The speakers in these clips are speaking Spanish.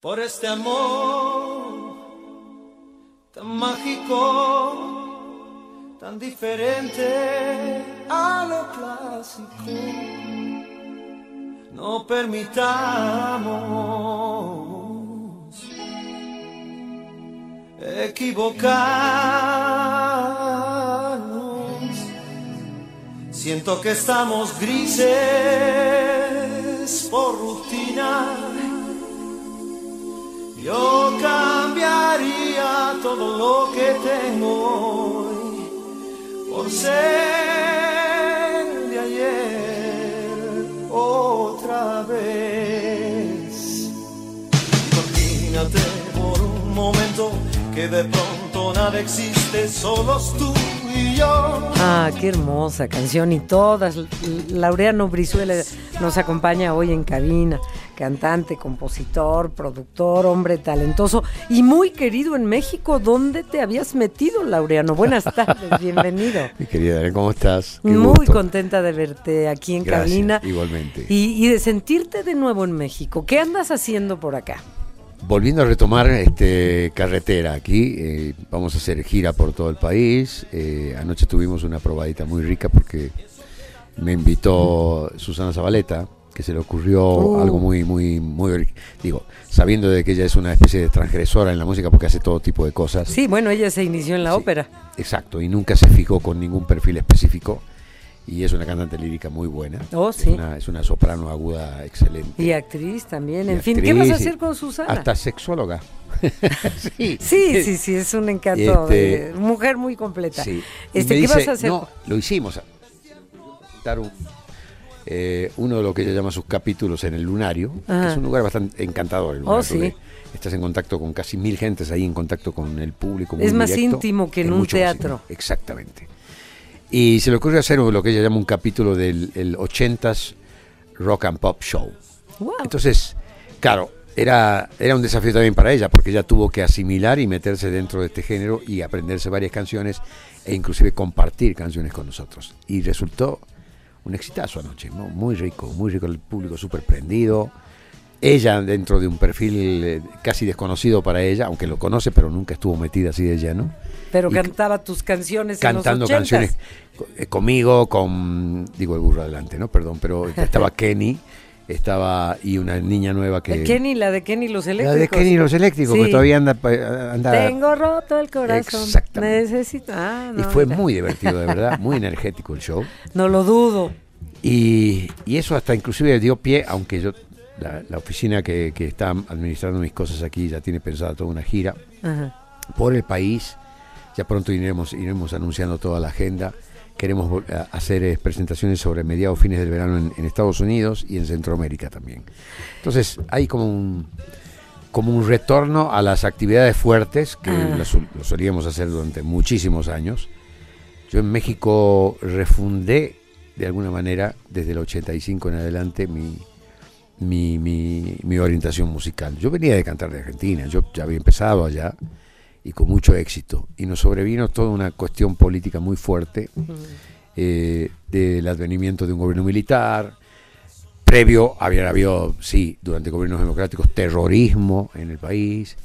Por este amor tan mágico, tan diferente a lo clásico, no permitamos equivocarnos. Siento que estamos grises por rutina. Yo cambiaría todo lo que tengo hoy por ser de ayer otra vez. Imagínate por un momento que de pronto nada existe, solos tú. Ah, qué hermosa canción y todas. Laureano Brizuela nos acompaña hoy en cabina. Cantante, compositor, productor, hombre talentoso y muy querido en México. ¿Dónde te habías metido, Laureano? Buenas tardes, bienvenido. Mi querida, ¿cómo estás? Qué muy gusto. contenta de verte aquí en Gracias, cabina. Igualmente. Y, y de sentirte de nuevo en México. ¿Qué andas haciendo por acá? Volviendo a retomar este carretera aquí, eh, vamos a hacer gira por todo el país. Eh, anoche tuvimos una probadita muy rica porque me invitó Susana Zabaleta, que se le ocurrió Uh. algo muy, muy, muy, digo, sabiendo de que ella es una especie de transgresora en la música porque hace todo tipo de cosas. Sí, bueno, ella se inició en la Sí. ópera. Exacto, y nunca se fijó con ningún perfil específico. Y es una cantante lírica muy buena. Oh, Es sí. una- es una soprano aguda excelente. Y actriz también. Y En fin, actriz, ¿qué vas a hacer con Susana? Hasta sexóloga. sí. Sí, sí, sí, es un encanto. Este- mujer muy completa. Sí. Este, ¿Qué dice, vas a hacer? No, lo hicimos. Dar un- eh, uno de lo que ella llama sus capítulos en el lunario. que es un lugar bastante encantador. el Oh, lunar, sí. porque Estás en contacto con casi mil gentes ahí, en contacto con el público. muy Es más directo. íntimo que en un teatro. Exactamente. Y se le ocurrió hacer lo que ella llama un capítulo del el 80s Rock and Pop Show. Wow. Entonces, claro, era, era un desafío también para ella, porque ella tuvo que asimilar y meterse dentro de este género y aprenderse varias canciones e inclusive compartir canciones con nosotros. Y resultó un exitazo anoche, ¿no? muy rico, muy rico, el público súper prendido. Ella dentro de un perfil eh, casi desconocido para ella, aunque lo conoce, pero nunca estuvo metida así de lleno. Pero cantaba tus canciones Cantando en los 80s. canciones eh, conmigo, con, digo el burro adelante, ¿no? Perdón, pero estaba Kenny, estaba y una niña nueva que... De Kenny, la de Kenny los La eléctricos. de Kenny y los eléctricos, Sí. que todavía anda... anda Tengo roto el corazón. Exactamente. Necesito. Ah, y fue mira. muy divertido, de verdad, muy energético el show. No lo dudo. Y, y eso hasta inclusive dio pie, aunque yo, la, la oficina que, que está administrando mis cosas aquí ya tiene pensada toda una gira Ajá. por el país. Ya pronto iremos, iremos anunciando toda la agenda. Queremos a- hacer eh, presentaciones sobre mediados fines del verano en, en Estados Unidos y en Centroamérica también. Entonces hay como un, como un retorno a las actividades fuertes que Ah. las lo solíamos hacer durante muchísimos años. Yo en México refundé de alguna manera desde el 85 en adelante mi, mi, mi, mi orientación musical. Yo venía de cantar de Argentina, yo ya había empezado allá y con mucho éxito. Y nos sobrevino toda una cuestión política muy fuerte eh, del advenimiento de un gobierno militar. Previo había habido, sí, durante gobiernos democráticos, terrorismo en el país.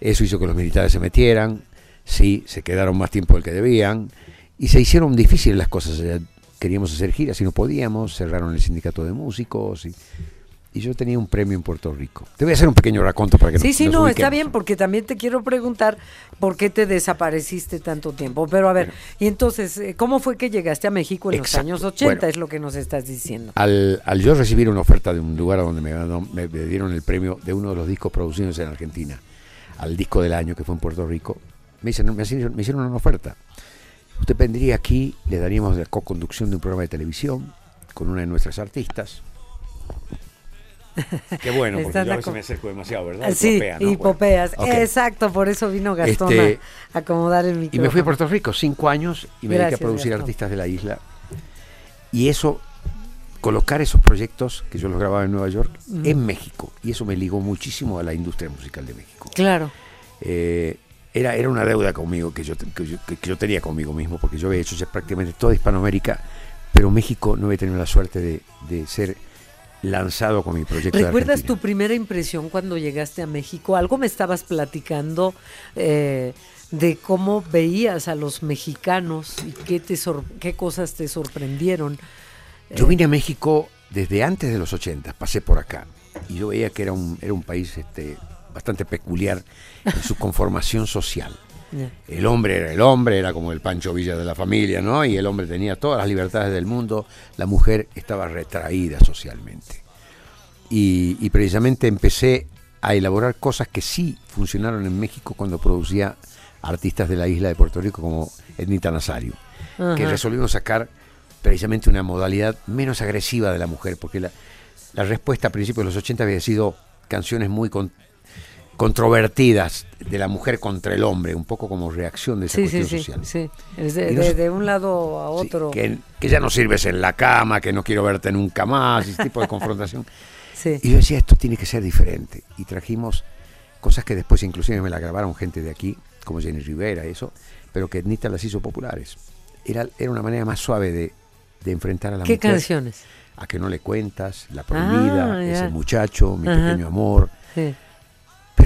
Eso hizo que los militares se metieran. Sí, se quedaron más tiempo del que debían. Y se hicieron difíciles las cosas. Queríamos hacer giras y no podíamos. Cerraron el sindicato de músicos. Y, y yo tenía un premio en Puerto Rico. Te voy a hacer un pequeño raconto para que Sí, nos, sí, nos no, está bien, porque también te quiero preguntar por qué te desapareciste tanto tiempo. Pero a ver, y entonces, eh, ¿cómo fue que llegaste a México en Exacto. los años 80? Bueno. es lo que nos estás diciendo. Al, al yo recibir una oferta de un lugar donde me, me- me dieron el premio de uno de los discos producidos en Argentina, al disco del año que fue en Puerto Rico, me, dicen, me, hicieron, me hicieron una oferta. Usted vendría aquí, le daríamos la co-conducción de un programa de televisión con una de nuestras artistas. Qué bueno, porque yo a veces me acerco demasiado, ¿verdad? Ah, sí, Hipopea, ¿no? hipopeas. Bueno, ok. Exacto, por eso vino Gastón Este, a acomodar el Y micrófono. me fui a Puerto Rico cinco años y me dediqué Gracias, a producir Gastón. artistas de la isla. Y eso, colocar esos proyectos que yo los grababa en Nueva York en México. Y eso me ligó muchísimo a la industria musical de México. Claro. Eh, era, era una deuda conmigo que yo, te- que, yo, que- que yo tenía conmigo mismo, porque yo había hecho ya prácticamente toda Hispanoamérica, pero México no había tenido la suerte de, de ser lanzado con mi proyecto. ¿Recuerdas tu primera impresión cuando llegaste a México? Algo me estabas platicando eh, de cómo veías a los mexicanos y qué, te qué cosas te sorprendieron. Yo vine a México desde antes de los 80, pasé por acá y yo veía que era un, era un país este, bastante peculiar en su conformación social. El hombre era el hombre, era como el Pancho Villa de la familia, ¿no? Y el hombre tenía todas las libertades del mundo, la mujer estaba retraída socialmente. Y, precisamente empecé a elaborar cosas que sí funcionaron en México cuando producía artistas de la isla de Puerto Rico como Ednita Nazario, que resolvimos sacar precisamente una modalidad menos agresiva de la mujer, porque la, la respuesta a principios de los 80 había sido canciones muy controvertidas de la mujer contra el hombre, un poco como reacción de esa cuestión social. Sí, de, de, un lado a otro. que, ya no sirves en la cama, que no quiero verte nunca más, ese tipo de confrontación. Y yo decía, esto tiene que ser diferente. Y trajimos cosas que después inclusive me la grabaron gente de aquí, como Jenny Rivera, eso, pero que Nita las hizo populares. Era, era una manera más suave de, enfrentar a la mujer. ¿Qué canciones? A que no le cuentas, La Prohibida, ah, Ese Muchacho, Mi Pequeño Amor. Sí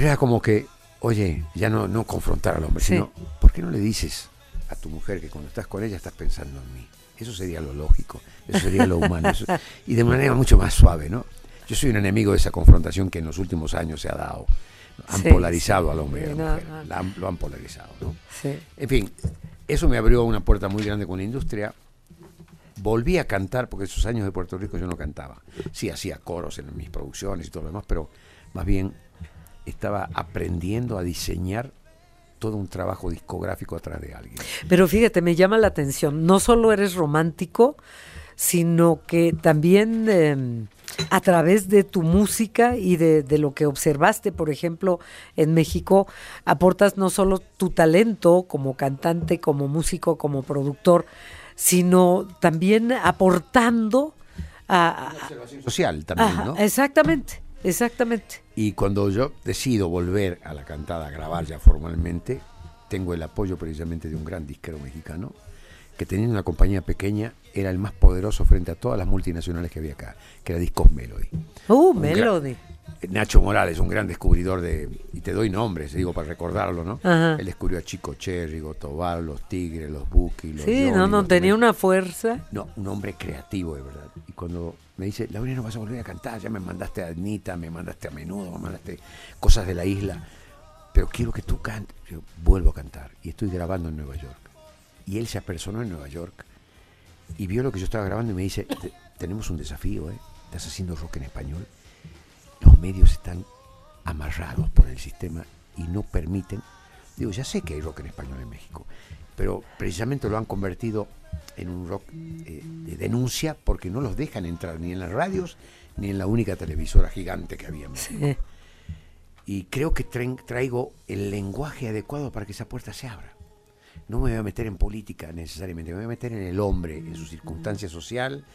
pero era como que, oye, ya no, no confrontar al hombre, sino, ¿por qué no le dices a tu mujer que cuando estás con ella estás pensando en mí? Eso sería lo lógico, eso sería lo humano, y de manera mucho más suave, ¿no? Yo soy un enemigo de esa confrontación que en los últimos años se ha dado. Han polarizado al hombre y a la mujer, lo han polarizado, ¿no? En fin, eso me abrió una puerta muy grande con la industria. Volví a cantar, porque esos años de Puerto Rico yo no cantaba. Sí, hacía coros en mis producciones y todo lo demás, pero más bien estaba aprendiendo a diseñar todo un trabajo discográfico atrás de alguien. Pero fíjate, me llama la atención, no solo eres romántico, sino que también em, a través de tu música y de, lo que observaste, por ejemplo, en México, aportas no solo tu talento como cantante, como músico, como productor, sino también aportando a... social también, ¿no? Exactamente. Exactamente. Y cuando yo decido volver a la cantada, a grabar ya formalmente, tengo el apoyo precisamente de un gran disquero mexicano, que teniendo una compañía pequeña era el más poderoso frente a todas las multinacionales que había acá, que era Discos Melody. ¡Uh, Melody! Nacho Morales, un gran descubridor de, y te doy nombres, digo para recordarlo, ¿no? Él descubrió a Chico Cherry, Gotobar, los Tigres, los Buki, los Sí, no, no, tenía una fuerza. No, un hombre creativo, de verdad. Y cuando me dice, Laura, no vas a volver a cantar, ya me mandaste a Anita, me mandaste a Menudo, me mandaste cosas de la isla, pero quiero que tú cantes. Yo vuelvo a cantar y estoy grabando en Nueva York. Y él se apersonó en Nueva York y vio lo que yo estaba grabando y me dice, tenemos un desafío, ¿eh? Estás haciendo rock en español los medios están amarrados por el sistema y no permiten. Digo, ya sé que hay rock en español en México, pero precisamente lo han convertido en un rock eh, de denuncia porque no los dejan entrar ni en las radios ni en la única televisora gigante que había en México. Y creo que traigo el lenguaje adecuado para que esa puerta se abra. No me voy a meter en política necesariamente, me voy a meter en el hombre, en su circunstancia social,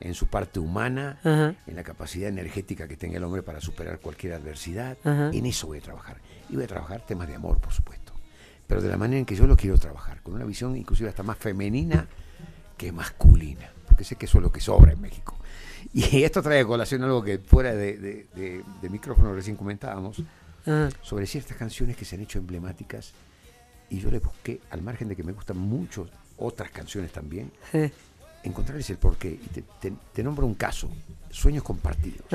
en su parte humana, en la capacidad energética que tenga el hombre para superar cualquier adversidad. En eso voy a trabajar. Y voy a trabajar temas de amor, por supuesto. Pero de la manera en que yo lo quiero trabajar, con una visión inclusive hasta más femenina que masculina. Porque sé que eso es lo que sobra en México. Y esto trae a colación algo que fuera de, micrófono recién comentábamos, sobre ciertas canciones que se han hecho emblemáticas. Y yo le busqué, al margen de que me gustan mucho otras canciones también, encontrarles el porqué. Y te, nombro un caso, Sueños Compartidos.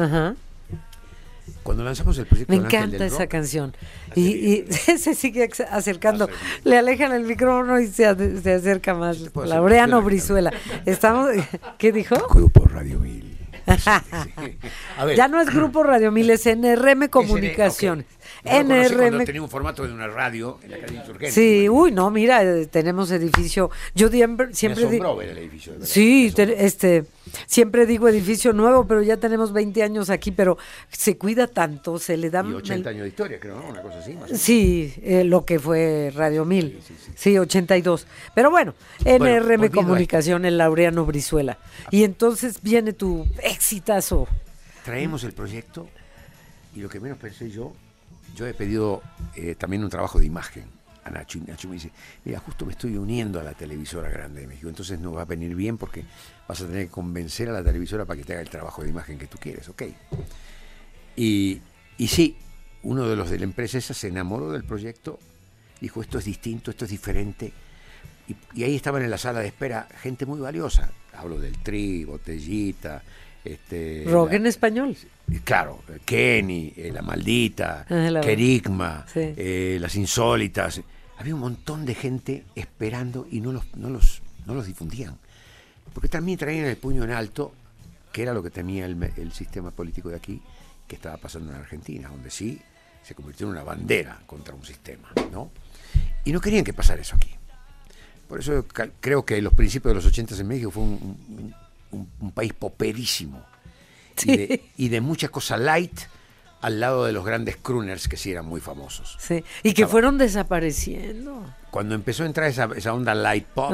Cuando lanzamos el proyecto... Me encanta esa canción. Y, se sigue acercando. Le alejan el micrófono y se, acerca más. Laureano Brizuela. Estamos... ¿Qué dijo? Grupo Radio Mil. Ya no es Grupo Radio Mil, es NRM Comunicaciones. NRM. tenía un formato de una radio en la calle Insurgente. Sí, uy, no, mira, eh, tenemos edificio. Yo siempre. siempre el edificio. sí, este. Siempre digo edificio nuevo, pero ya tenemos 20 años aquí, pero se cuida tanto, se le da... Y 80 años de historia, creo, ¿no? Una cosa así. sí, eh, lo que fue Radio 1000. Sí, 82. Pero bueno, NRM Comunicación, el Laureano Brizuela. Y entonces viene tu exitazo. Traemos el proyecto y lo que menos pensé yo yo he pedido eh, también un trabajo de imagen a Nacho y Nacho me dice, mira, justo me estoy uniendo a la televisora grande de México, entonces no va a venir bien porque vas a tener que convencer a la televisora para que te haga el trabajo de imagen que tú quieres, ¿ok? Y, y sí, uno de los de la empresa esa se enamoró del proyecto, dijo, esto es distinto, esto es diferente, y, y ahí estaban en la sala de espera gente muy valiosa, hablo del Tri, Botellita, este, Rock la- en español. Claro, Kenny, eh, La Maldita, Ah, la- Kerigma, Sí. eh, Las Insólitas. Había un montón de gente esperando y no los, no los, no los difundían. Porque también traían el puño en alto, que era lo que temía el, sistema político de aquí, que estaba pasando en Argentina, donde sí se convirtió en una bandera contra un sistema. ¿no? Y no querían que pasara eso aquí. Por eso creo que los principios de los 80 en México fue un, un- un- un país poperísimo y, de, y de mucha cosa light al lado de los grandes crooners que sí eran muy famosos. Sí. Y que fueron desapareciendo. Cuando empezó a entrar esa, esa onda light pop,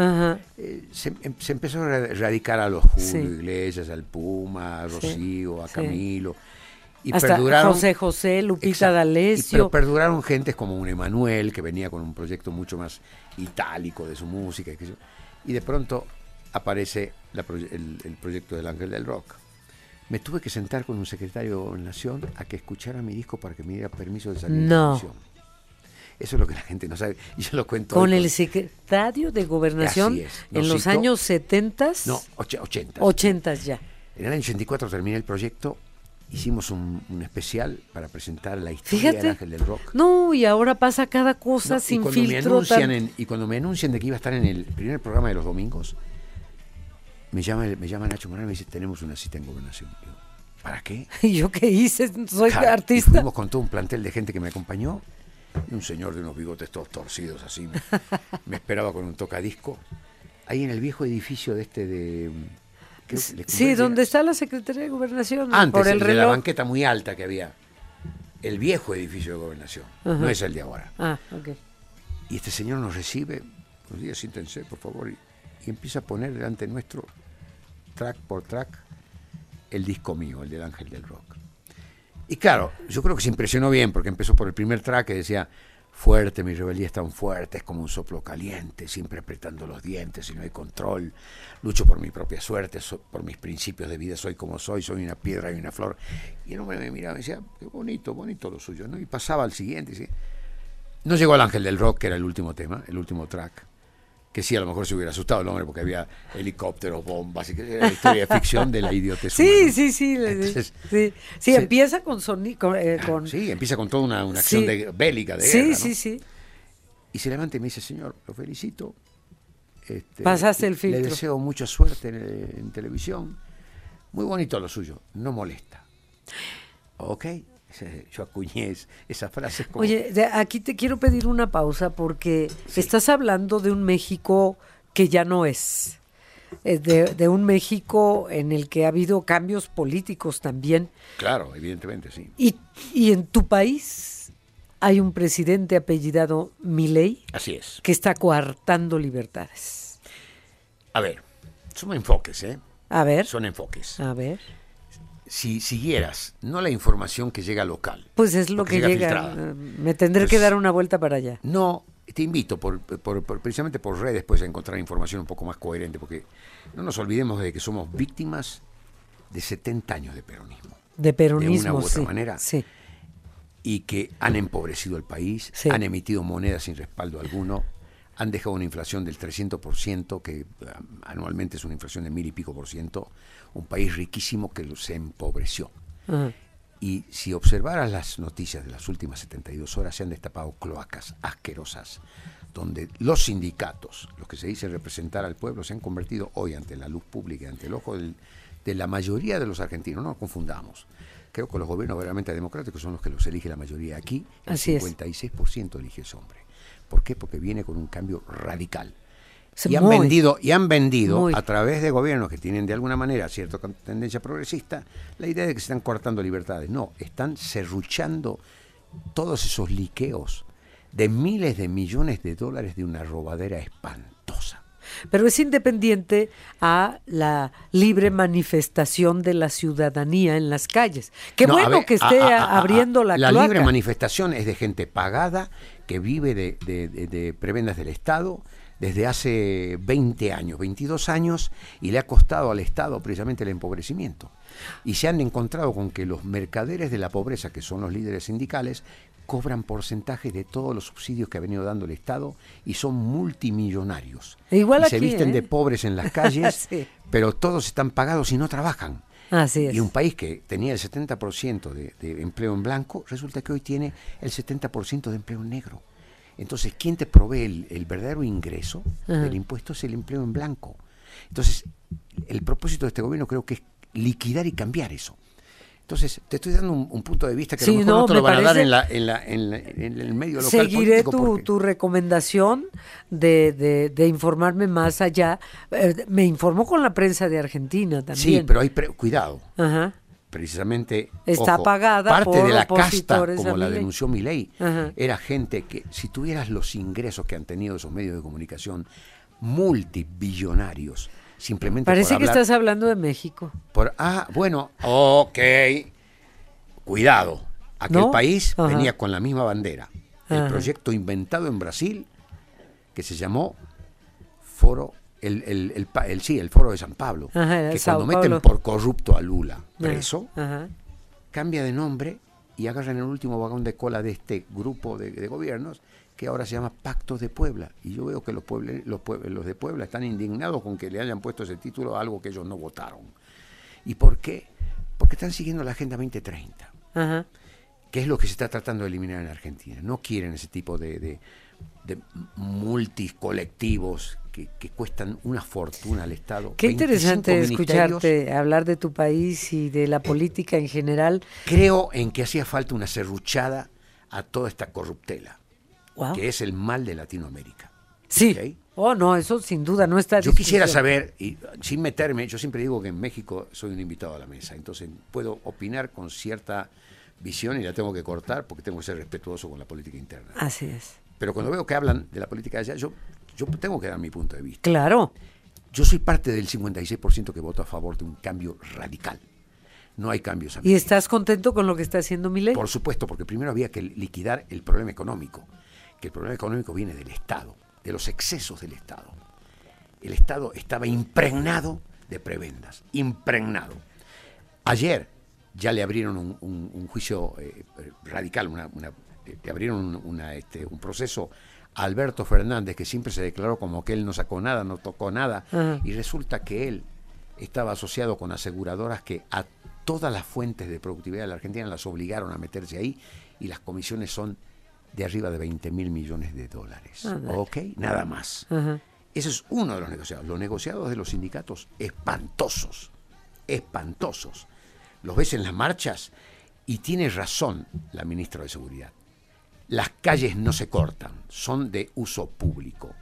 eh, se, em- se empezó a ra- radicar a los Julio Sí. Iglesias, al Puma, a Sí, Rocío, a sí. Camilo. Y Hasta perduraron, José José, Lupita D'Alessio. pero perduraron gentes como un Emanuel, que venía con un proyecto mucho más itálico de su música. Y de pronto aparece la proye- el, el proyecto del Ángel del Rock. Me tuve que sentar con un secretario de Nación a que escuchara mi disco para que me diera permiso de salir No. televisión. Eso es lo que la gente no sabe. Y yo lo cuento. con hoy el secretario de Gobernación en los años 70, No, och- 80. 80 ya. En el año 84 terminé el proyecto. Hicimos un, un especial para presentar la historia del. Ángel del Rock. No, y ahora pasa cada cosa No, y sin me filtro. anuncian tan- en- y cuando me anuncian de que iba a estar en el primer programa de los domingos, me llama, me llama Nacho Morales y me dice, tenemos una cita en gobernación. Digo, ¿para qué? ¿Y yo qué hice? Soy Claro, y artista. fuimos con todo un plantel de gente que me acompañó. Y un señor de unos bigotes todos torcidos así. Me, me esperaba con un tocadisco. Ahí en el viejo edificio de este de... creo de Sí, donde está la Secretaría de Gobernación. Antes, por el de la reloj. banqueta muy alta que había. El viejo edificio de gobernación. No es el de ahora. Ah, ok. Y este señor nos recibe, buenos días, siéntense, por favor, y, y empieza a poner delante nuestro, track por track, el disco mío, el del Ángel del Rock. Y claro, yo creo que se impresionó bien, porque empezó por el primer track que decía, fuerte, mi rebeldía es tan fuerte, es como un soplo caliente, siempre apretando los dientes y no hay control, lucho por mi propia suerte, por mis principios de vida, soy como soy, soy una piedra y una flor. Y el hombre me miraba y decía, qué bonito, bonito lo suyo, ¿no? Y pasaba al siguiente, no llegó al Ángel del Rock, que era el último tema, el último track. Que sí, a lo mejor se hubiera asustado el hombre porque había helicópteros, bombas, y que era la historia de ficción de la idiotez. Sí, sí, sí. le- Entonces, sí, sí, empieza con. Con, eh, con- Sí, empieza con toda una, una acción Sí. de- bélica de sí, guerra, ¿no? sí, sí. Y se levanta y me dice, señor, lo felicito. Este, Pasaste el Le filtro. deseo mucha suerte en, en televisión. Muy bonito lo suyo, no molesta. Ok, yo acuñé es- esa frase. como- Oye, aquí te quiero pedir una pausa porque estás hablando de un México que ya no es. Eh, De, de un México en el que ha habido cambios políticos también. Claro, evidentemente, sí. Y, y en tu país hay un presidente apellidado Milei Así es. que está coartando libertades. A ver, son enfoques, ¿eh? A ver, Son enfoques. a ver. Si siguieras, no la información que llega local. Pues es lo que llega. eh, Me tendré Pues- que dar una vuelta para allá. No, te invito, por, por- por- precisamente por redes, pues, a encontrar información un poco más coherente, porque no nos olvidemos de que somos víctimas de 70 años de peronismo De peronismo, de una u otra sí. manera. Sí. y que han empobrecido el país, Sí. han emitido monedas sin respaldo alguno, han dejado una inflación del 300%, que ah, anualmente es una inflación de mil y pico por ciento, un país riquísimo que se empobreció. Y si observaras las noticias de las últimas 72 horas, se han destapado cloacas asquerosas, donde los sindicatos, los que se dicen representar al pueblo, se han convertido hoy ante la luz pública, y ante el ojo del- de la mayoría de los argentinos. No nos confundamos. Creo que los gobiernos verdaderamente democráticos son los que los elige la mayoría. Aquí el Así es. 56% elige ese hombre. ¿Por qué? Porque viene con un cambio radical. Y han muy. vendido, y han vendido Muy. a través de gobiernos que tienen de alguna manera cierta tendencia progresista la idea de que se están cortando libertades. No, están serruchando todos esos liqueos de miles de millones de dólares de una robadera espantosa. pero es independiente a la libre manifestación de la ciudadanía en las calles. Qué bueno que esté abriendo la La libre manifestación es de gente pagada que vive de, de prebendas del Estado desde hace 20 años, 22 años, y le ha costado al Estado precisamente el empobrecimiento. Y se han encontrado con que los mercaderes de la pobreza, que son los líderes sindicales, cobran porcentaje de todos los subsidios que ha venido dando el Estado y son multimillonarios. Igual y se visten de ¿eh? pobres en las calles, pero todos están pagados y no trabajan. Así Y un país que tenía el 70% de, de empleo en blanco, resulta que hoy tiene el 70% de empleo en negro. Entonces, ¿quién te provee el, verdadero ingreso del impuesto? Es el empleo en blanco. Entonces, el propósito de este gobierno creo que es liquidar y cambiar eso. Entonces, te estoy dando un, punto de vista que a lo mejor no, te lo van a dar en, la, en, la, en, el medio local. Seguiré tu, tu, recomendación de, de, informarme más allá. Eh, me informó con la prensa de Argentina también. Sí, pero hay cuidado. Ajá precisamente está pagada parte de la casta como la denunció mi ley era gente que si tuvieras los ingresos que han tenido esos medios de comunicación multibillonarios simplemente parece que estás hablando de México. Por ah bueno ok. Cuidado aquel país venía con la misma bandera. El proyecto inventado en Brasil que se llamó Foro el, el, el, sí, el foro de San Pablo, que cuando meten por corrupto a Lula preso, cambia de nombre y agarran el último vagón de cola de este grupo de, gobiernos que ahora se llama Pactos de Puebla. Y yo veo que los, los, los de Puebla están indignados con que le hayan puesto ese título a algo que ellos no votaron. ¿Y por qué? Porque están siguiendo la Agenda 2030, que es lo que se está tratando de eliminar en Argentina. No quieren ese tipo de, de, de multicolectivos que, cuestan una fortuna al Estado. Qué interesante escucharte hablar de tu país y de la política en general. Creo en que hacía falta una serruchada a toda esta corruptela, que es el mal de Latinoamérica. Sí. Oh, no, eso sin duda no está. Yo quisiera saber, y sin meterme, yo siempre digo que en México soy un invitado a la mesa, entonces puedo opinar con cierta visión y la tengo que cortar porque tengo que ser respetuoso con la política interna. Así es. Pero cuando veo que hablan de la política de allá, yo yo tengo que dar mi punto de vista. Claro. Yo soy parte del 56% que vota a favor de un cambio radical. No hay cambios. ¿Y estás contento con lo que está haciendo ley? Por supuesto, porque primero había que liquidar el problema económico, que el problema económico viene del Estado, de los excesos del Estado. El Estado estaba impregnado de prebendas, impregnado. Ayer ya le abrieron un, juicio eh, radical, una, eh, le abrieron una, este, un proceso Alberto Fernández, que siempre se declaró como que él no sacó nada, no tocó nada, y resulta que él estaba asociado con aseguradoras que a todas las fuentes de productividad de la Argentina las obligaron a meterse ahí y las comisiones son de arriba de 20 mil millones de dólares. Ah, ¿Ok? Nada más. Ese es uno de los negociados. Los negociados de los sindicatos, espantosos, espantosos. Los ves en las marchas y tiene razón la ministra de Seguridad las calles no se cortan, son de uso público.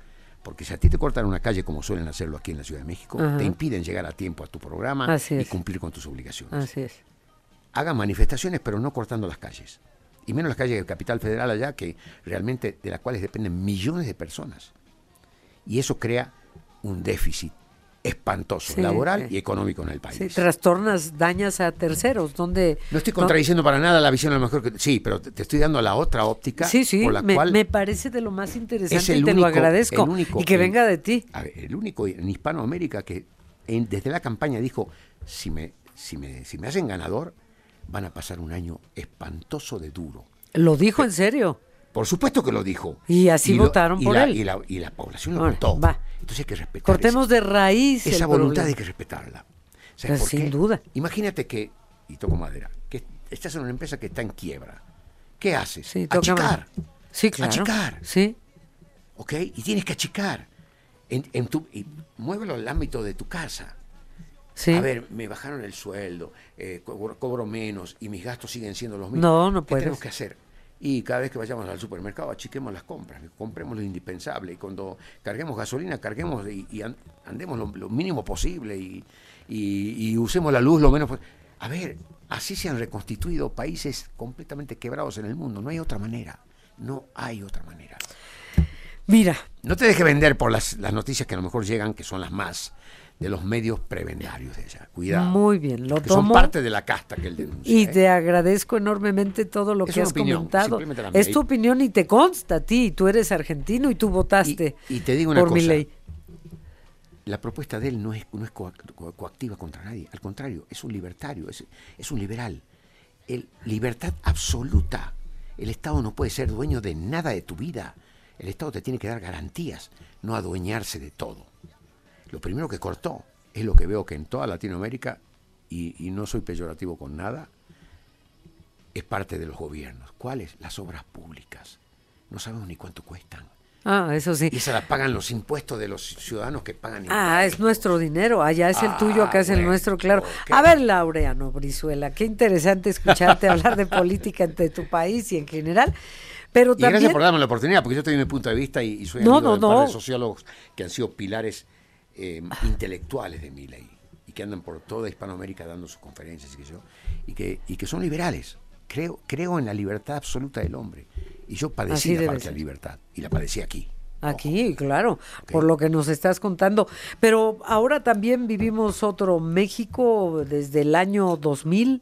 Porque si a ti te cortan una calle como suelen hacerlo aquí en la Ciudad de México, te impiden llegar a tiempo a tu programa y cumplir con tus obligaciones. Así es. Hagan manifestaciones, pero no cortando las calles. Y menos las calles del Capital Federal allá, que realmente de las cuales dependen millones de personas. Y eso crea un déficit espantoso, laboral y económico en el país. Sí, trastornas, dañas a terceros, donde... No estoy contradiciendo para nada la visión a lo mejor que... Sí, pero te, estoy dando la otra óptica sí, sí, por la me, cual... me parece de lo más interesante y te lo agradezco. y que venga de ti. A ver, el único en Hispanoamérica que desde la campaña dijo, si me, si, me, si me hacen ganador, van a pasar un año espantoso de duro. ¿Lo dijo en serio? Por supuesto que lo dijo. Y así votaron por él. Y la, y la población lo votó. Entonces hay que respetar. Cortemos de raíz. Esa voluntad hay que respetarla. Sin duda. Imagínate que, y toco madera, que estás en una empresa que está en quiebra. ¿Qué haces? achicar. Sí, claro. Achicar. Sí. ¿Ok? Y tienes que achicar. En, tu, y muévelo al ámbito de tu casa. Sí. A ver, me bajaron el sueldo, eh, cobro, menos y mis gastos siguen siendo los mismos. No, no puedes. ¿Qué tenemos que hacer? Y cada vez que vayamos al supermercado, achiquemos las compras, compremos lo indispensable. Y cuando carguemos gasolina, carguemos y, andemos lo, mínimo posible y, usemos la luz lo menos posible. A ver, así se han reconstituido países completamente quebrados en el mundo. No hay otra manera. No hay otra manera. Mira, No te dejes vender por las, las noticias que a lo mejor llegan, que son las más de los medios prebendarios de ella. Cuidado. muy bien, lo que son parte de la casta que él denuncia. Y ¿eh? te agradezco enormemente todo lo Es que has opinión, comentado. Es tu opinión y te consta a ti. Tú eres argentino y tú votaste Y- y te digo una por mi cosa. ley. La propuesta de él no es, no es coac- co- coactiva contra nadie, al contrario, es un libertario, es, es un liberal. El, libertad absoluta. El Estado no puede ser dueño de nada de tu vida. El Estado te tiene que dar garantías, no adueñarse de todo. Lo primero que cortó es lo que veo que en toda Latinoamérica, y, y no soy peyorativo con nada, es parte de los gobiernos. ¿Cuáles? Las obras públicas. No sabemos ni cuánto cuestan. Ah, eso sí. Y se las pagan los impuestos de los ciudadanos que pagan Ah, es nuestro dinero. Allá es el Ah, tuyo, acá es el bueno, nuestro, claro. A ver, Laureano Brizuela, qué interesante escucharte hablar de política entre tu país y en general. Pero Y gracias por darme la oportunidad, porque yo estoy mi punto de vista y, y soy No, amigo de no. de sociólogos que han sido pilares eh, intelectuales de mi ley y que andan por toda Hispanoamérica dando sus conferencias y que yo y que y que son liberales. Creo creo en la libertad absoluta del hombre y yo Así padecí la debe falta ser. de libertad y la padecí aquí. Aquí, claro, por lo que nos estás contando. Pero ahora también vivimos otro México desde el año 2000.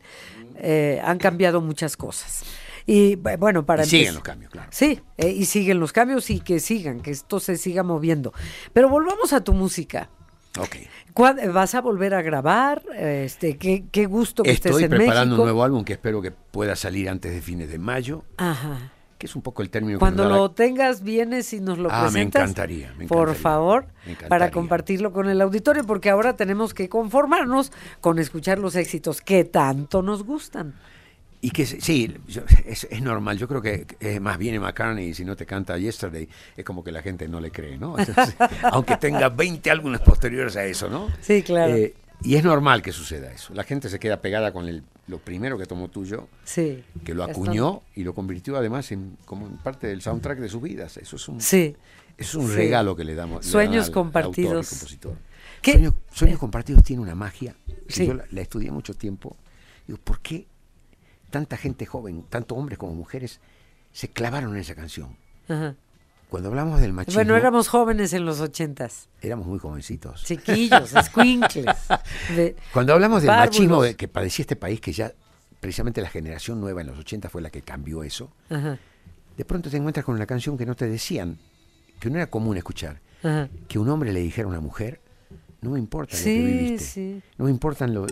eh, han cambiado muchas cosas. Y bu- bueno, para Y siguen los cambios, claro. Sí, eh, y siguen los cambios y que sigan, que esto se siga moviendo. Pero volvamos a tu música. Ok. ¿Cuándo- ¿Vas a volver a grabar? Este, qué, qué gusto que Estoy estés en preparando México. un nuevo álbum que espero que pueda salir antes de fines de mayo, Ajá. que es un poco el término Cuando que da lo tengas, vienes y nos lo Ah, me presentas. encantaría, me Por encantaría, favor, me encantaría. para compartirlo con el auditorio, porque ahora tenemos que conformarnos con escuchar los éxitos que tanto nos gustan. Y que sí, yo- es, es normal. Yo creo que más viene McCartney y si no te canta Yesterday, es como que la gente no le cree, ¿no? Entonces, aunque tenga 20 álbumes posteriores a eso, ¿no? Sí, claro. Eh, y es normal que suceda eso. La gente se queda pegada con el, lo primero que tomó tuyo, Sí. que lo acuñó y lo convirtió además en como en parte del soundtrack de sus vidas. Eso es un, Sí. es un sí. regalo que le damos. Sueños al- al compartidos. y compositor. Sueños, Sueños compartidos tiene una magia. Yo la, la estudié mucho tiempo. Digo, ¿por qué tanta gente joven, tanto hombres como mujeres, se clavaron en esa canción? Ajá. Cuando hablamos del machismo, Bueno, éramos jóvenes en los ochentas, éramos muy jovencitos. chiquillos, escuincles. de- Cuando hablamos del machismo de- que padecía este país, que ya precisamente la generación nueva en los 80 fue la que cambió eso, Ajá, de pronto te encuentras con una canción que no te decían, que no era común escuchar, ajá. que un hombre le dijera a una mujer, no me importa lo que Sí, viviste, sí. no me importan lo...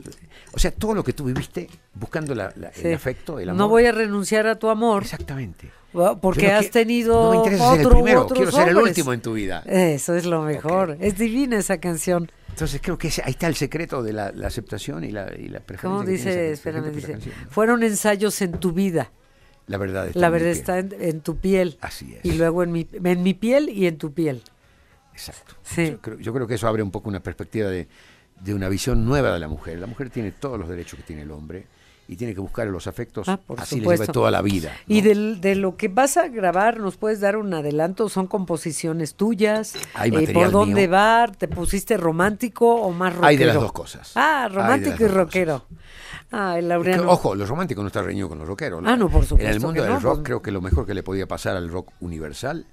O sea, todo lo que tú viviste buscando la- la- Sí. el afecto, el amor. No voy a renunciar a tu amor Exactamente. porque Yo has tenido No me interesa ser el otro primero, quiero ser el hombres. último en tu vida. Eso es lo mejor. Ok. Es divina esa canción. Entonces creo que ese- ahí está el secreto de la, la aceptación y la, y la preferencia. ¿Cómo dice? Espérame, dice. Fueron ensayos en tu vida. La verdad está La en verdad piel. está en, en tu piel. Así es. Y luego en mi, en mi piel y en tu piel. Exacto. Sí. Yo, creo, yo creo que eso abre un poco una perspectiva de, de una visión nueva de la mujer. La mujer tiene todos los derechos que tiene el hombre y tiene que buscar los afectos. Ah, por así le supuesto. lleva toda la vida. ¿no? Y de lo que vas a grabar, ¿nos puedes dar un adelanto? ¿Son composiciones tuyas? Hay Eh, ¿Por dónde mío. va? ¿Te pusiste romántico o más rockero? Hay de las dos cosas. Ah, romántico y rockero. Ah, el Es que, Laureano. ojo, los románticos no está reñido con los rockeros. Ah, no, por supuesto En el mundo del no, rock, pues. creo que lo mejor que le podía pasar al rock universal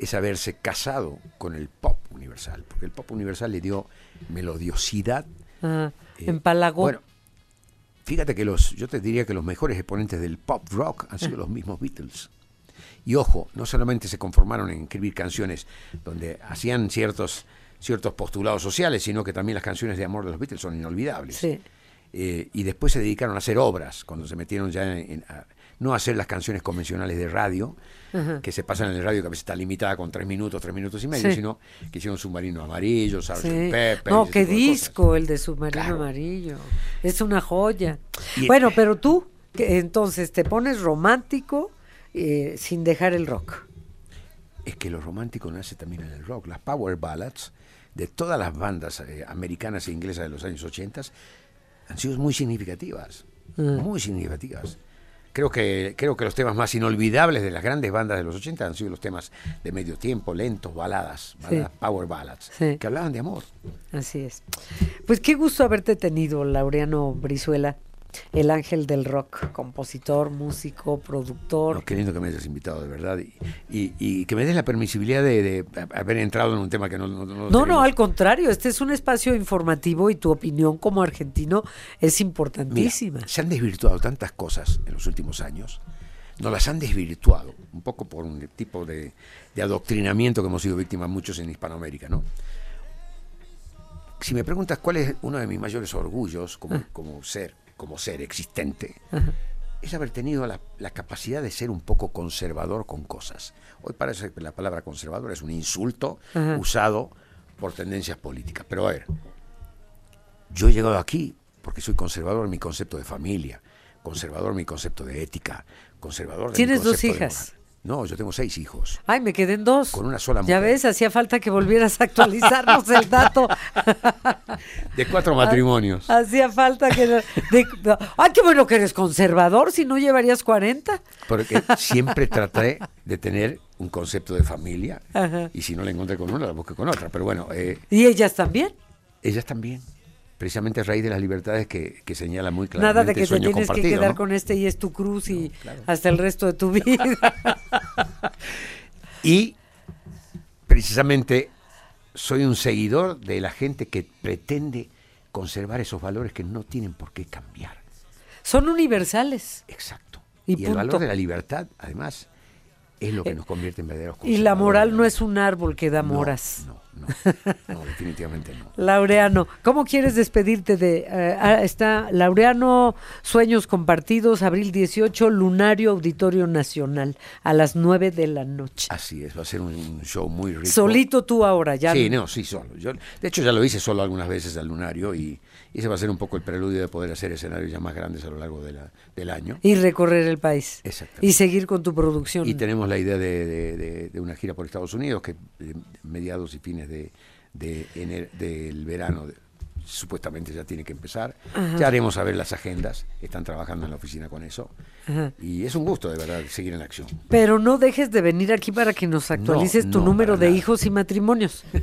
es haberse casado con el pop universal. Porque el pop universal le dio melodiosidad. Ah, eh, empalagó. Bueno, fíjate que los, yo te diría que los mejores exponentes del pop rock han sido los mismos Beatles. Y ojo, no solamente se conformaron en escribir canciones donde hacían ciertos, ciertos postulados sociales, sino que también las canciones de amor de los Beatles son inolvidables. Sí. Eh, y después se dedicaron a hacer obras, cuando se metieron ya en, en- a- no hacer las canciones convencionales de radio, Ajá. que se pasan en el radio, que a veces está limitada con tres minutos, tres minutos y medio, Sí. sino que hicieron Submarino Amarillo, Sgt. Sí. Pepper. No, qué disco el de Submarino Claro. Amarillo. Es una joya. Y- bueno, pero tú, que entonces te pones romántico eh, sin dejar el rock. Es que lo romántico nace también en el rock. Las power ballads de todas las bandas eh, americanas e inglesas de los años 80 han sido muy significativas, Mm. muy significativas. Creo que, creo que los temas más inolvidables de las grandes bandas de los 80 han sido los temas de medio tiempo, lentos, baladas, baladas, power ballads, Sí. que hablaban de amor. Así es. Pues qué gusto haberte tenido, Laureano Brizuela. El ángel del rock, compositor, músico, productor. No, qué lindo que me hayas invitado, de verdad. Y, y- y que me des la permisibilidad de, de haber entrado en un tema que no... No, no, No, al contrario, este es un espacio informativo y tu opinión como argentino es Mira, importantísima. se han desvirtuado tantas cosas en los últimos años, nos las han desvirtuado, un poco por un tipo de, de adoctrinamiento que hemos sido víctimas muchos en Hispanoamérica, ¿no? Si me preguntas cuál es uno de mis mayores orgullos como, como ser, como ser existente, es haber tenido la, la capacidad de ser un poco conservador con cosas. Hoy parece que la palabra conservador es un insulto Ajá. usado por tendencias políticas. Pero a ver, yo he llegado aquí porque soy conservador en mi concepto de familia, conservador en mi concepto de ética, conservador de mi ¿Tienes dos concepto de hijas? moral. No, yo tengo seis hijos. Ay, me quedé en dos. Con una sola Ya mujer. ves, hacía falta que volvieras a actualizarnos el dato. De cuatro matrimonios. Hacía falta que... de- Ay, qué bueno que eres conservador, si no llevarías 40. Porque siempre traté de tener un concepto de familia. Ajá. Y si no la encontré con una, la busqué con otra. Pero bueno, eh, ¿Y ellas también? ellas también. Precisamente a raíz de las libertades que, que señala muy claramente Nada de que el te tienes que quedar ¿no? con este y es tu cruz y claro. hasta el resto de tu vida. Y precisamente soy un seguidor de la gente que pretende conservar esos valores que no tienen por qué cambiar. Son universales. Exacto. Y Y, el valor de la libertad, además, es lo que nos convierte en verdaderos Y la moral no es un árbol que da moras. No, no, no, definitivamente no. Laureano, ¿cómo quieres despedirte de... eh, ah, está Laureano, Sueños Compartidos, abril 18, Lunario Auditorio Nacional, a las 9 de la noche. Así es, va a ser un, show muy rico. Solito tú ahora, ya. Sí, no, sí, solo. Yo, de hecho, ya lo hice solo algunas veces al lunario y, y ese va a ser un poco el preludio de poder hacer escenarios ya más grandes a lo largo de la- del año. Y recorrer el país. Exactamente. Y seguir con tu producción. Y tenemos la idea de, de- de- de una gira por Estados Unidos que mediados y fines de, de ener- del verano supuestamente ya tiene que empezar. Ya haremos a ver las agendas, están trabajando en la oficina con eso. Ajá. Y es un gusto de verdad seguir en acción. Pero no dejes de venir aquí para que nos actualices tu no, número de nada. hijos y matrimonios.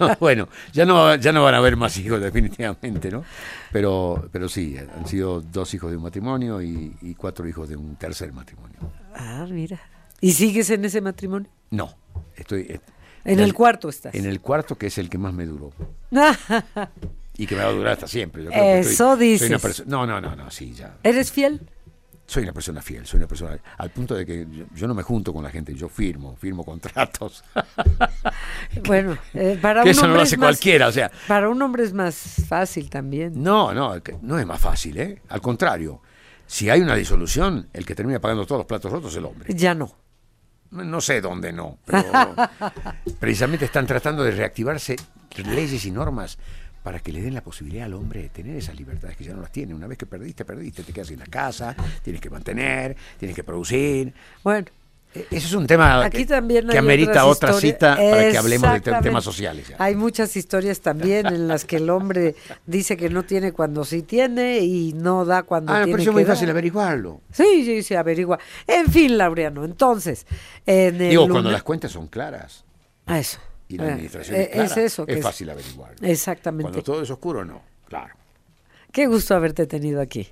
No, bueno, ya no, ya no van a haber más hijos definitivamente, ¿no? Pero, pero sí, han sido dos hijos de un matrimonio y, y cuatro hijos de un tercer matrimonio. Ah, mira. ¿Y sigues en ese matrimonio? No, estoy... En el cuarto estás. En el cuarto, que es el que más me duró. Y que me va a durar hasta siempre. Yo creo que Eso soy una perso- no, no, no, no, sí, ya. ¿Eres fiel? Soy una persona fiel, soy una persona. Al punto de que yo, yo no me junto con la gente, yo firmo, firmo contratos. Bueno, eh, para que un eso no lo hombre hace más- cualquiera, o sea. Para un hombre es más fácil también. No, no, que no es más fácil, ¿eh? Al contrario. Si hay una disolución, el que termina pagando todos los platos rotos es el hombre. Ya no. No sé dónde no, pero precisamente están tratando de reactivarse leyes y normas para que le den la posibilidad al hombre de tener esas libertades que ya no las tiene. Una vez que perdiste, perdiste, te quedas sin la casa, tienes que mantener, tienes que producir. Bueno, Ese es un tema aquí que, también que amerita otra cita para que hablemos de te- temas sociales. ya. Hay muchas historias también en las que el hombre dice que no tiene cuando sí tiene y no da cuando Ah, tiene pareció que muy dar. fácil averiguarlo. Sí, sí, se averigua. En fin, Laureano, entonces, en el Digo, cuando las cuentas son claras Ah, Eso. y la Eh, administración eh, es clara, es eso. que es fácil averiguarlo. Exactamente. Cuando todo es oscuro, no. Claro. Qué gusto haberte tenido aquí.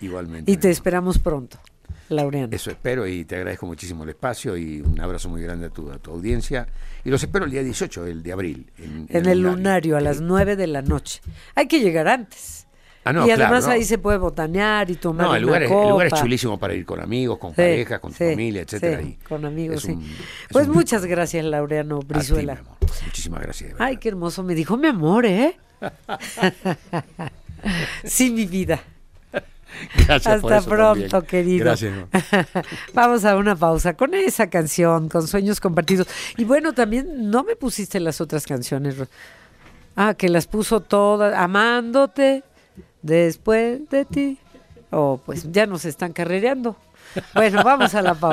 Igualmente. Y te esperamos pronto, Laureano. Eso espero y te agradezco muchísimo el espacio y un abrazo muy grande a tu, a tu audiencia. Y los espero el día 18, el de abril. En, en el lunario a las 9 de la noche. Hay que llegar antes. Ah, no, y claro, además no. ahí se puede botanear y tomar No, el una lugar, es, el lugar es copa. chulísimo para ir con amigos, con Sí, parejas, con tu sí, familia, etcétera. sí, con amigos, sí. Pues un- muchas gracias, Laureano a ti, Brizuela. mi amor. Muchísimas gracias. Ay, qué hermoso. Me dijo mi amor, ¿eh? sí, mi vida. Gracias por Hasta eso pronto, también. querido. Gracias. Vamos a una pausa con esa canción, con sueños compartidos. Y bueno, también no me pusiste las otras canciones. Ah, que las puso todas, amándote después de ti. Oh, pues ya nos están carrereando. Bueno, vamos a la pausa.